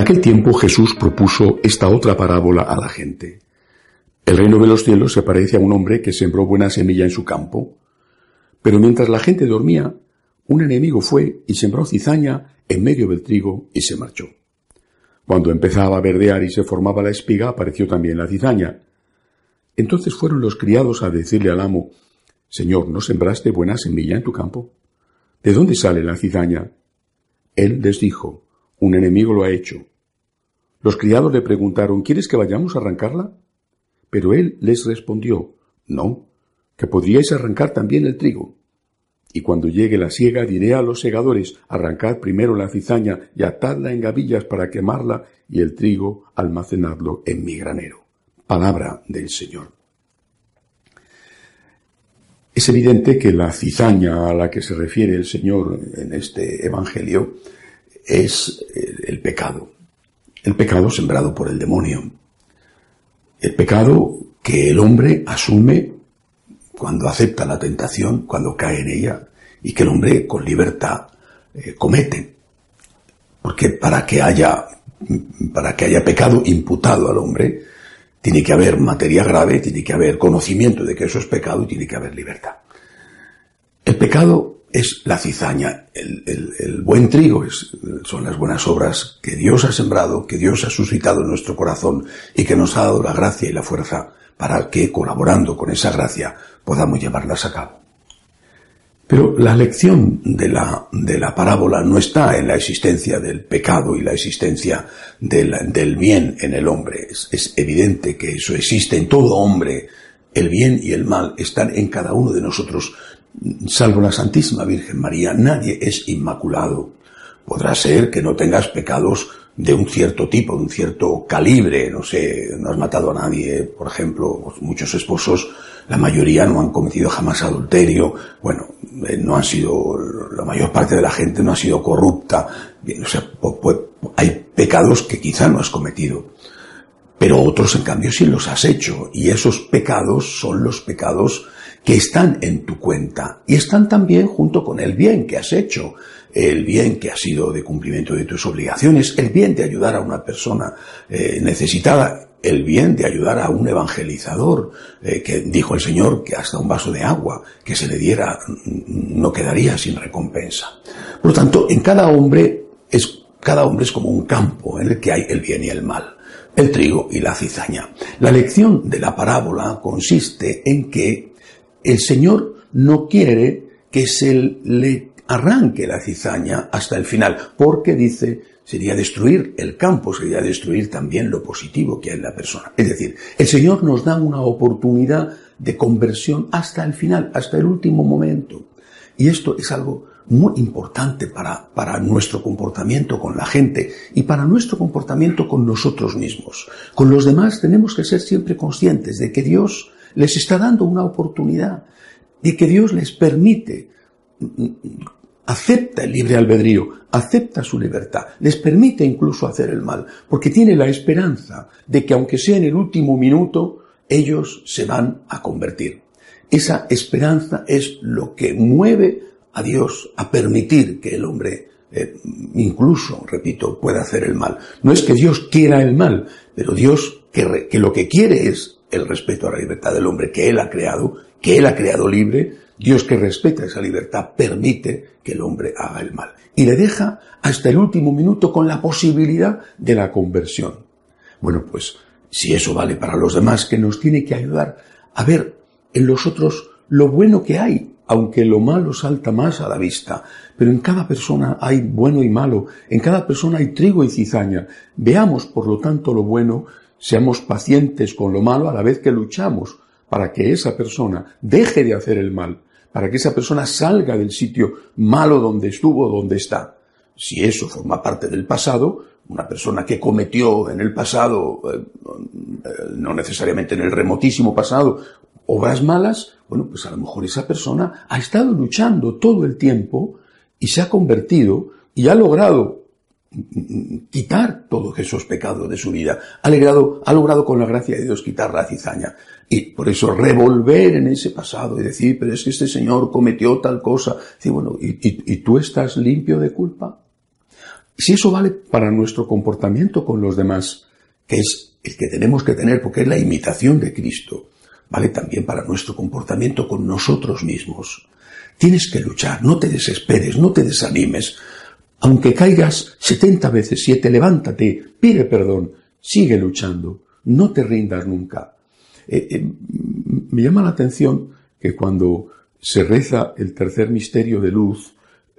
aquel tiempo Jesús propuso esta otra parábola a la gente. El reino de los cielos se parece a un hombre que sembró buena semilla en su campo. Pero mientras la gente dormía, un enemigo fue y sembró cizaña en medio del trigo y se marchó. Cuando empezaba a verdear y se formaba la espiga, apareció también la cizaña. Entonces fueron los criados a decirle al amo, Señor, ¿no sembraste buena semilla en tu campo? ¿De dónde sale la cizaña? Él les dijo, un enemigo lo ha hecho. Los criados le preguntaron, ¿quieres que vayamos a arrancarla? Pero él les respondió, no, que podríais arrancar también el trigo. Y cuando llegue la siega diré a los segadores, arrancad primero la cizaña y atadla en gavillas para quemarla y el trigo almacenadlo en mi granero. Palabra del Señor. Es evidente que la cizaña a la que se refiere el Señor en este Evangelio es el pecado. El pecado sembrado por el demonio. El pecado que el hombre asume cuando acepta la tentación, cuando cae en ella, y que el hombre con libertad eh, comete. Porque para que haya, para que haya pecado imputado al hombre, tiene que haber materia grave, tiene que haber conocimiento de que eso es pecado y tiene que haber libertad. El pecado es la cizaña, el, buen trigo son las buenas obras que Dios ha sembrado, que Dios ha suscitado en nuestro corazón y que nos ha dado la gracia y la fuerza para que, colaborando con esa gracia, podamos llevarlas a cabo. Pero la lección de la, de la parábola no está en la existencia del pecado y la existencia del, del bien en el hombre. Es, es evidente que eso existe en todo hombre. El bien y el mal están en cada uno de nosotros salvo la Santísima Virgen María, nadie es inmaculado. Podrá ser que no tengas pecados de un cierto tipo, de un cierto calibre, no sé, no has matado a nadie, por ejemplo, muchos esposos, la mayoría no han cometido jamás adulterio, bueno, eh, no han sido, la mayor parte de la gente no ha sido corrupta, bien, o sea, hay pecados que quizá no has cometido, pero otros en cambio sí los has hecho, y esos pecados son los pecados que están en tu cuenta y están también junto con el bien que has hecho, el bien que ha sido de cumplimiento de tus obligaciones, el bien de ayudar a una persona eh, necesitada, el bien de ayudar a un evangelizador, eh, que dijo el Señor que hasta un vaso de agua que se le diera mm, no quedaría sin recompensa. Por lo tanto, en cada hombre es, cada hombre es como un campo en el que hay el bien y el mal el trigo y la cizaña. La lección de la parábola consiste en que el Señor no quiere que se le arranque la cizaña hasta el final, porque dice, sería destruir el campo, sería destruir también lo positivo que hay en la persona. Es decir, el Señor nos da una oportunidad de conversión hasta el final, hasta el último momento. Y esto es algo muy importante para, para nuestro comportamiento con la gente y para nuestro comportamiento con nosotros mismos. Con los demás tenemos que ser siempre conscientes de que Dios les está dando una oportunidad y que Dios les permite, acepta el libre albedrío, acepta su libertad, les permite incluso hacer el mal, porque tiene la esperanza de que aunque sea en el último minuto, ellos se van a convertir. Esa esperanza es lo que mueve a Dios a permitir que el hombre eh, incluso, repito, pueda hacer el mal. No es que Dios quiera el mal, pero Dios que lo que quiere es el respeto a la libertad del hombre que Él ha creado, que Él ha creado libre, Dios que respeta esa libertad permite que el hombre haga el mal. Y le deja hasta el último minuto con la posibilidad de la conversión. Bueno, pues si eso vale para los demás, que nos tiene que ayudar a ver en los otros lo bueno que hay, aunque lo malo salta más a la vista. Pero en cada persona hay bueno y malo, en cada persona hay trigo y cizaña. Veamos, por lo tanto, lo bueno Seamos pacientes con lo malo a la vez que luchamos para que esa persona deje de hacer el mal, para que esa persona salga del sitio malo donde estuvo, donde está. Si eso forma parte del pasado, una persona que cometió en el pasado, eh, no necesariamente en el remotísimo pasado, obras malas, bueno, pues a lo mejor esa persona ha estado luchando todo el tiempo y se ha convertido y ha logrado quitar todos esos pecados de su vida. Ha logrado, con la gracia de Dios quitar la cizaña. Y por eso revolver en ese pasado y decir, pero es que este señor cometió tal cosa. bueno, ¿y, tú estás limpio de culpa? Si eso vale para nuestro comportamiento con los demás, que es el que tenemos que tener porque es la imitación de Cristo, vale también para nuestro comportamiento con nosotros mismos. Tienes que luchar, no te desesperes, no te desanimes. Aunque caigas setenta veces siete, levántate, pide perdón, sigue luchando, no te rindas nunca. Eh, eh, me llama la atención que cuando se reza el tercer misterio de luz,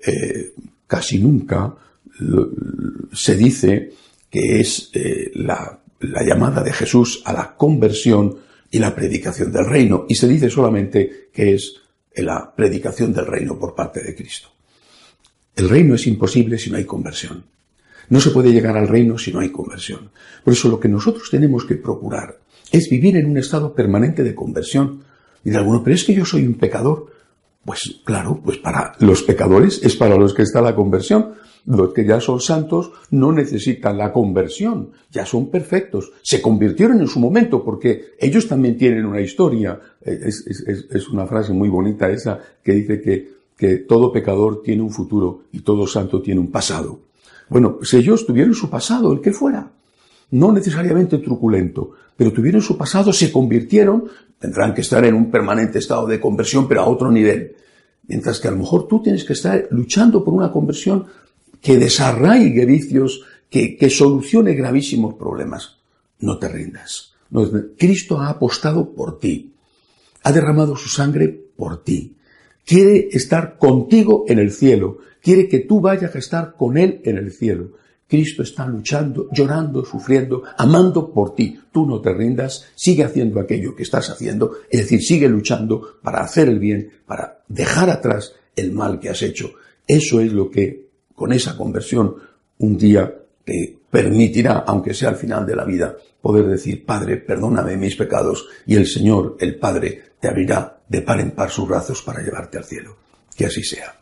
eh, casi nunca se dice que es la, la llamada de Jesús a la conversión y la predicación del reino, y se dice solamente que es la predicación del reino por parte de Cristo. El reino es imposible si no hay conversión. No se puede llegar al reino si no hay conversión. Por eso lo que nosotros tenemos que procurar es vivir en un estado permanente de conversión. Y de alguno, pero es que yo soy un pecador. Pues claro, pues para los pecadores es para los que está la conversión. Los que ya son santos no necesitan la conversión, ya son perfectos. Se convirtieron en su momento porque ellos también tienen una historia. Es, es una frase muy bonita esa que dice que, que todo pecador tiene un futuro y todo santo tiene un pasado. Bueno, pues ellos tuvieron su pasado, el que fuera no necesariamente truculento, pero tuvieron su pasado, se convirtieron, tendrán que estar en un permanente estado de conversión, pero a otro nivel. Mientras que a lo mejor tú tienes que estar luchando por una conversión que desarraigue vicios, que, que solucione gravísimos problemas. No te rindas. Cristo ha apostado por ti. Ha derramado su sangre por ti. Quiere estar contigo en el cielo. Quiere que tú vayas a estar con Él en el cielo. Cristo está luchando, llorando, sufriendo, amando por ti. Tú no te rindas, sigue haciendo aquello que estás haciendo, es decir, sigue luchando para hacer el bien, para dejar atrás el mal que has hecho. Eso es lo que, con esa conversión, un día te permitirá, aunque sea al final de la vida, poder decir, Padre, perdóname mis pecados, y el Señor, el Padre, te abrirá de par en par sus brazos para llevarte al cielo. Que así sea.